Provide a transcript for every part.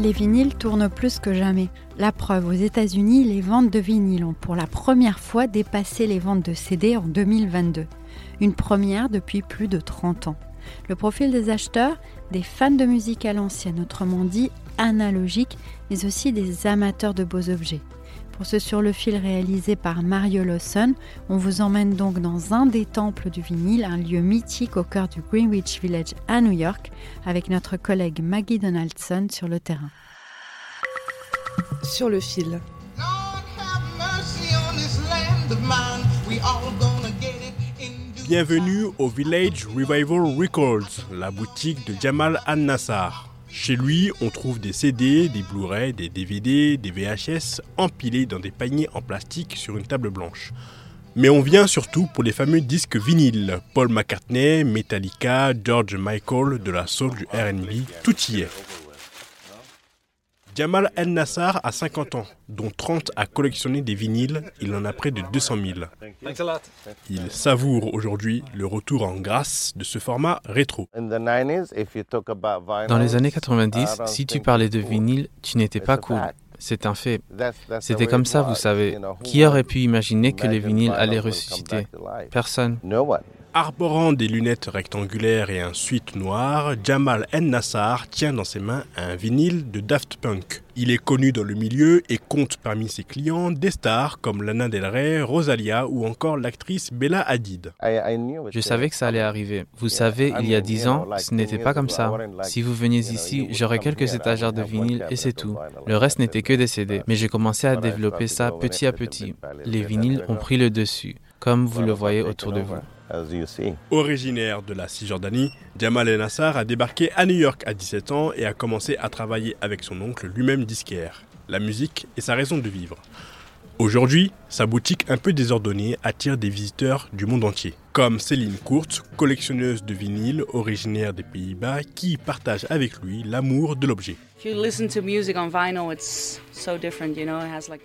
Les vinyles tournent plus que jamais. La preuve, aux États-Unis, les ventes de vinyles ont pour la première fois dépassé les ventes de CD en 2022. Une première depuis plus de 30 ans. Le profil des acheteurs, des fans de musique à l'ancienne, autrement dit analogique, mais aussi des amateurs de beaux objets. Pour ce sur le fil réalisé par Mario Lawson, on vous emmène donc dans un des temples du vinyle, un lieu mythique au cœur du Greenwich Village à New York, avec notre collègue Maggie Donaldson sur le terrain. Sur le fil. Bienvenue au Village Revival Records, la boutique de Jamal Al-Nassar. Chez lui, on trouve des CD, des Blu-ray, des DVD, des VHS empilés dans des paniers en plastique sur une table blanche. Mais on vient surtout pour les fameux disques vinyles. Paul McCartney, Metallica, George Michael, de la soul, du R&B, tout y est. Jamal El Nassar a 50 ans, dont 30 à collectionner des vinyles. Il en a près de 200 000. Il savoure aujourd'hui le retour en grâce de ce format rétro. Dans les années 90, si tu parlais de vinyle, tu n'étais pas cool. C'est un fait. C'était comme ça, vous savez. Qui aurait pu imaginer que les vinyles allaient ressusciter? Personne. Arborant des lunettes rectangulaires et un suite noir, Jamal El Nassar tient dans ses mains un vinyle de Daft Punk. Il est connu dans le milieu et compte parmi ses clients des stars comme Lana Del Rey, Rosalia ou encore l'actrice Bella Hadid. Je savais que ça allait arriver. Vous savez, il y a dix ans, ce n'était pas comme ça. Si vous veniez ici, j'aurais quelques étagères de vinyle et c'est tout. Le reste n'était que des CD. Mais j'ai commencé à développer ça petit à petit. Les vinyles ont pris le dessus, comme vous le voyez autour de vous. Originaire de la Cisjordanie, Jamal El Nassar a débarqué à New York à 17 ans et a commencé à travailler avec son oncle, lui-même disquaire. La musique est sa raison de vivre. Aujourd'hui, sa boutique un peu désordonnée attire des visiteurs du monde entier, comme Céline Kurtz, collectionneuse de vinyles originaire des Pays-Bas, qui partage avec lui l'amour de l'objet.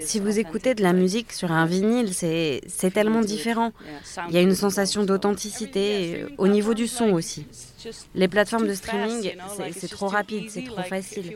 Si vous écoutez de la musique sur un vinyle, c'est tellement différent. Il y a une sensation d'authenticité au niveau du son aussi. Les plateformes de streaming, c'est trop rapide, c'est trop facile.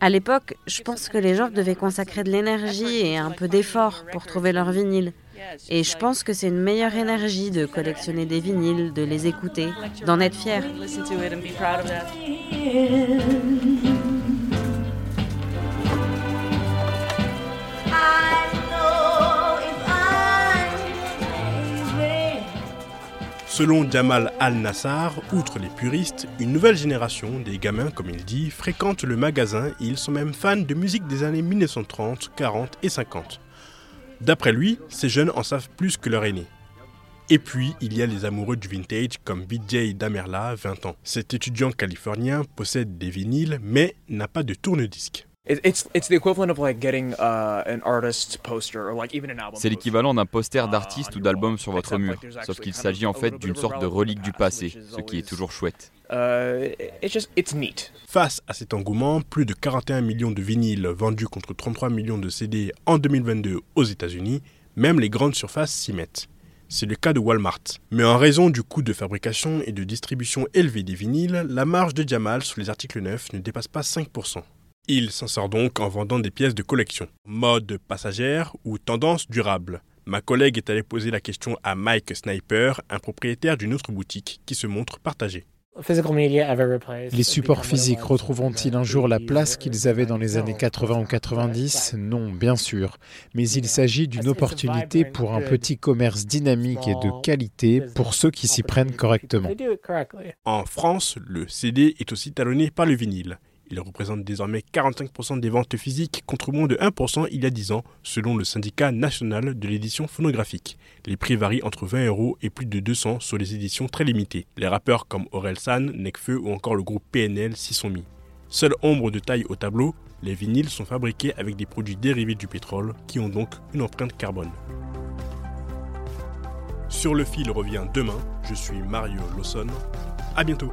À l'époque, je pense que les gens devaient consacrer de l'énergie et un peu d'effort pour trouver leur vinyle. Et je pense que c'est une meilleure énergie de collectionner des vinyles, de les écouter, d'en être fier. Selon Jamal Al-Nassar, outre les puristes, une nouvelle génération, des gamins comme il dit, fréquentent le magasin et ils sont même fans de musique des années 1930, 40 et 50. D'après lui, ces jeunes en savent plus que leurs aînés. Et puis, il y a les amoureux du vintage comme BJ Damerla, 20 ans. Cet étudiant californien possède des vinyles mais n'a pas de tourne-disque. C'est l'équivalent d'un poster d'artiste ou d'album sur votre mur, sauf qu'il s'agit en fait d'une sorte de relique du passé, ce qui est toujours chouette. Face à cet engouement, plus de 41 millions de vinyles vendus contre 33 millions de CD en 2022 aux États-Unis, même les grandes surfaces s'y mettent. C'est le cas de Walmart. Mais en raison du coût de fabrication et de distribution élevé des vinyles, la marge de Jamal sur les articles neufs ne dépasse pas 5%. Il s'en sort donc en vendant des pièces de collection. Mode passagère ou tendance durable? Ma collègue est allée poser la question à Mike Sniper, un propriétaire d'une autre boutique qui se montre partagé. Les supports physiques retrouveront-ils un jour la place qu'ils avaient dans les années 80 ou 90 Non, bien sûr. Mais il s'agit d'une opportunité pour un petit commerce dynamique et de qualité pour ceux qui s'y prennent correctement. En France, le CD est aussi talonné par le vinyle. Il représente désormais 45% des ventes physiques contre moins de 1% il y a 10 ans, selon le syndicat national de l'édition phonographique. Les prix varient entre 20 euros et plus de 200 sur les éditions très limitées. Les rappeurs comme San, Nekfeu ou encore le groupe PNL s'y sont mis. Seule ombre de taille au tableau, les vinyles sont fabriqués avec des produits dérivés du pétrole qui ont donc une empreinte carbone. Sur le fil revient demain. Je suis Mario Lawson. À bientôt.